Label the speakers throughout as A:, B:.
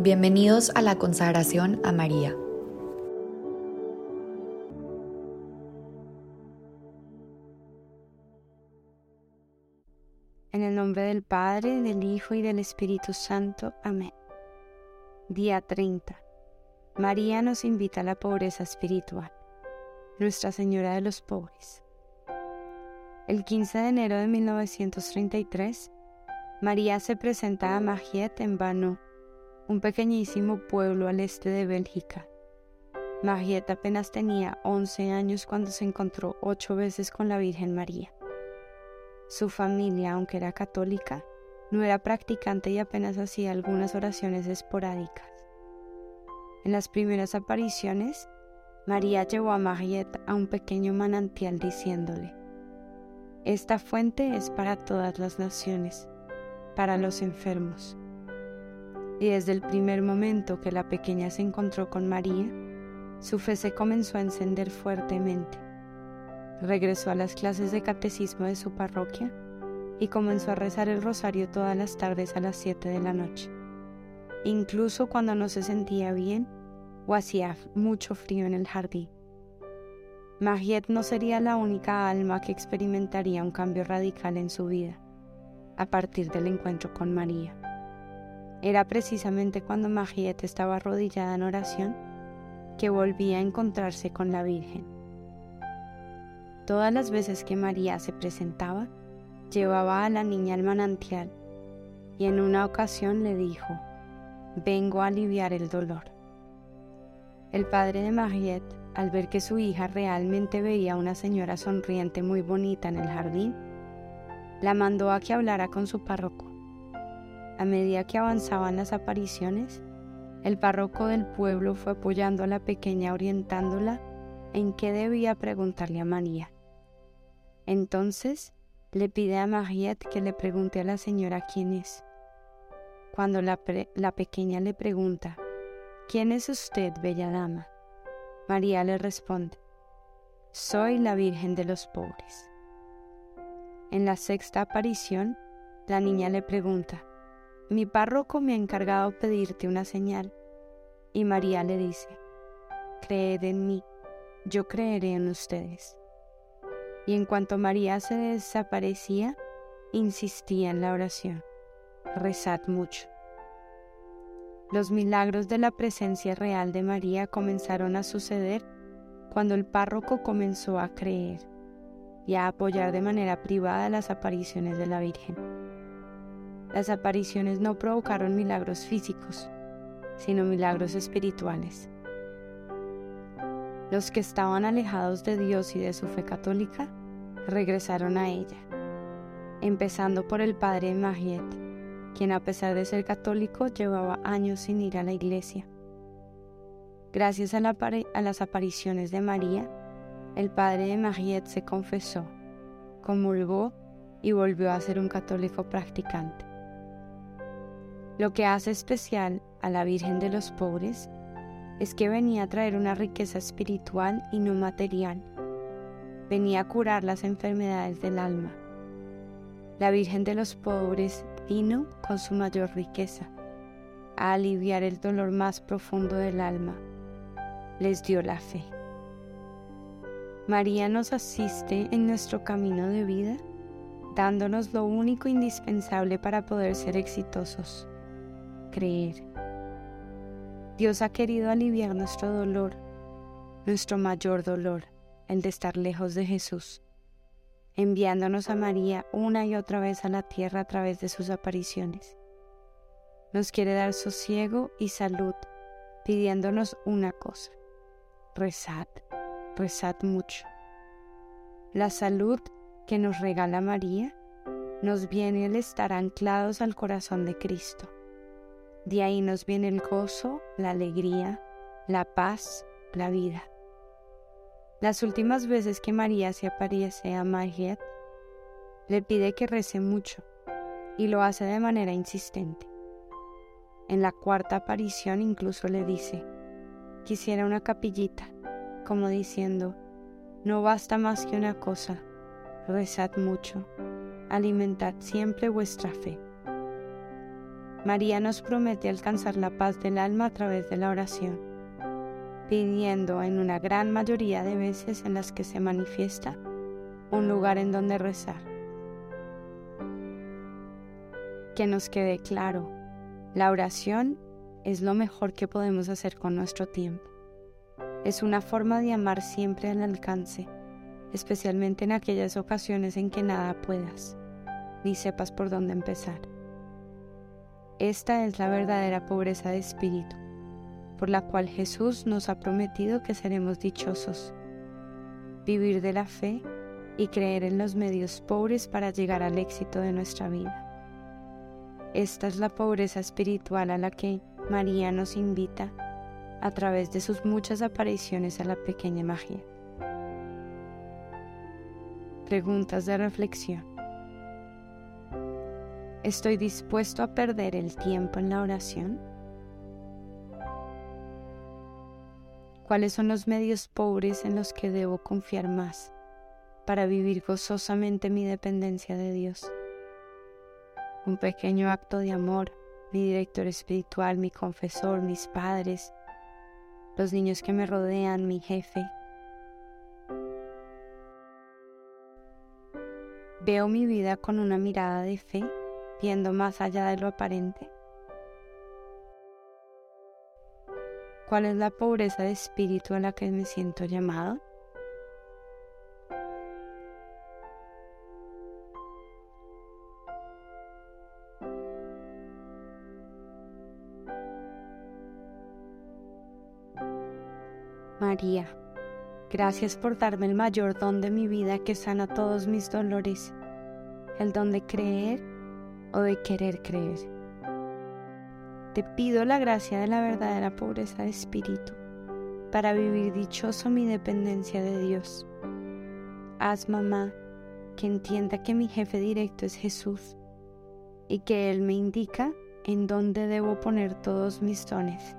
A: Bienvenidos a la consagración a María.
B: En el nombre del Padre, del Hijo y del Espíritu Santo. Amén. Día 30. María nos invita a la pobreza espiritual. Nuestra Señora de los Pobres. El 15 de enero de 1933, María se presenta a Magiet en Vano un pequeñísimo pueblo al este de Bélgica. Marieta apenas tenía 11 años cuando se encontró ocho veces con la Virgen María. Su familia, aunque era católica, no era practicante y apenas hacía algunas oraciones esporádicas. En las primeras apariciones, María llevó a Marieta a un pequeño manantial diciéndole, Esta fuente es para todas las naciones, para los enfermos y desde el primer momento que la pequeña se encontró con María, su fe se comenzó a encender fuertemente. Regresó a las clases de catecismo de su parroquia y comenzó a rezar el rosario todas las tardes a las 7 de la noche, incluso cuando no se sentía bien o hacía mucho frío en el jardín. Mariette no sería la única alma que experimentaría un cambio radical en su vida a partir del encuentro con María. Era precisamente cuando Mariette estaba arrodillada en oración que volvía a encontrarse con la Virgen. Todas las veces que María se presentaba, llevaba a la niña al manantial y en una ocasión le dijo, vengo a aliviar el dolor. El padre de Mariette, al ver que su hija realmente veía a una señora sonriente muy bonita en el jardín, la mandó a que hablara con su párroco a medida que avanzaban las apariciones, el párroco del pueblo fue apoyando a la pequeña orientándola en qué debía preguntarle a María. Entonces le pide a Mariette que le pregunte a la señora quién es. Cuando la, la pequeña le pregunta, ¿quién es usted, bella dama? María le responde, soy la Virgen de los pobres. En la sexta aparición, la niña le pregunta, mi párroco me ha encargado pedirte una señal. Y María le dice, creed en mí, yo creeré en ustedes. Y en cuanto María se desaparecía, insistía en la oración, rezad mucho. Los milagros de la presencia real de María comenzaron a suceder cuando el párroco comenzó a creer y a apoyar de manera privada las apariciones de la Virgen. Las apariciones no provocaron milagros físicos, sino milagros espirituales. Los que estaban alejados de Dios y de su fe católica regresaron a ella, empezando por el padre Mariette, quien a pesar de ser católico llevaba años sin ir a la iglesia. Gracias a, las apariciones de María, el padre de Mariette se confesó, comulgó y volvió a ser un católico practicante. Lo que hace especial a la Virgen de los Pobres es que venía a traer una riqueza espiritual y no material. Venía a curar las enfermedades del alma. La Virgen de los Pobres vino con su mayor riqueza, a aliviar el dolor más profundo del alma. Les dio la fe. María nos asiste en nuestro camino de vida, dándonos lo único indispensable para poder ser exitosos creer. Dios ha querido aliviar nuestro dolor, nuestro mayor dolor, el de estar lejos de Jesús, enviándonos a María una y otra vez a la tierra a través de sus apariciones. Nos quiere dar sosiego y salud, pidiéndonos una cosa, rezad, rezad mucho. La salud que nos regala María nos viene el estar anclados al corazón de Cristo de ahí nos viene el gozo, la alegría, la paz, la vida. Las últimas veces que María se aparece a Mariette, le pide que rece mucho y lo hace de manera insistente. En la cuarta aparición incluso le dice, quisiera una capillita, como diciendo, no basta más que una cosa, rezad mucho, alimentad siempre vuestra fe. María nos promete alcanzar la paz del alma a través de la oración, pidiendo en una gran mayoría de veces en las que se manifiesta un lugar en donde rezar. Que nos quede claro, la oración es lo mejor que podemos hacer con nuestro tiempo. Es una forma de amar siempre al alcance, especialmente en aquellas ocasiones en que nada puedas, ni sepas por dónde empezar. Esta es la verdadera pobreza de espíritu, por la cual Jesús nos ha prometido que seremos dichosos. Vivir de la fe y creer en los medios pobres para llegar al éxito de nuestra vida. Esta es la pobreza espiritual a la que María nos invita a través de sus muchas apariciones a la pequeña magia. Preguntas de reflexión. ¿Estoy dispuesto a perder el tiempo en la oración? ¿Cuáles son los medios pobres en los que debo confiar más para vivir gozosamente mi dependencia de Dios? Un pequeño acto de amor, mi director espiritual, mi confesor, mis padres, los niños que me rodean, mi jefe. Veo mi vida con una mirada de fe, viendo más allá de lo aparente. ¿Cuál es la pobreza de espíritu a la que me siento llamado? María, gracias por darme el mayor don de mi vida que sana todos mis dolores, el don de creer o de querer creer. Te pido la gracia de la verdadera pobreza de espíritu para vivir dichoso mi dependencia de Dios. Haz, mamá, que entienda que mi jefe directo es Jesús y que Él me indica en dónde debo poner todos mis dones,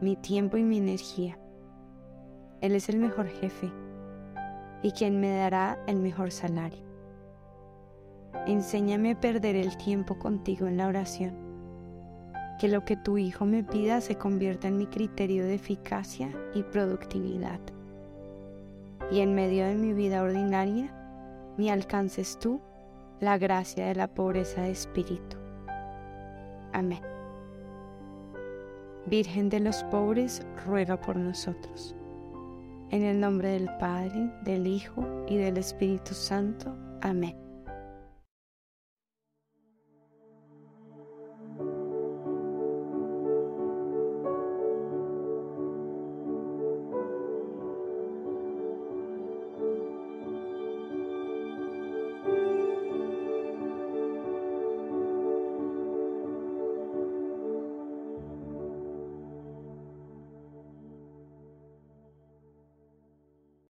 B: mi tiempo y mi energía. Él es el mejor jefe y quien me dará el mejor salario. Enséñame a perder el tiempo contigo en la oración. Que lo que tu hijo me pida se convierta en mi criterio de eficacia y productividad. Y en medio de mi vida ordinaria, me alcances tú la gracia de la pobreza de espíritu. Amén. Virgen de los pobres, ruega por nosotros. En el nombre del Padre, del Hijo y del Espíritu Santo. Amén.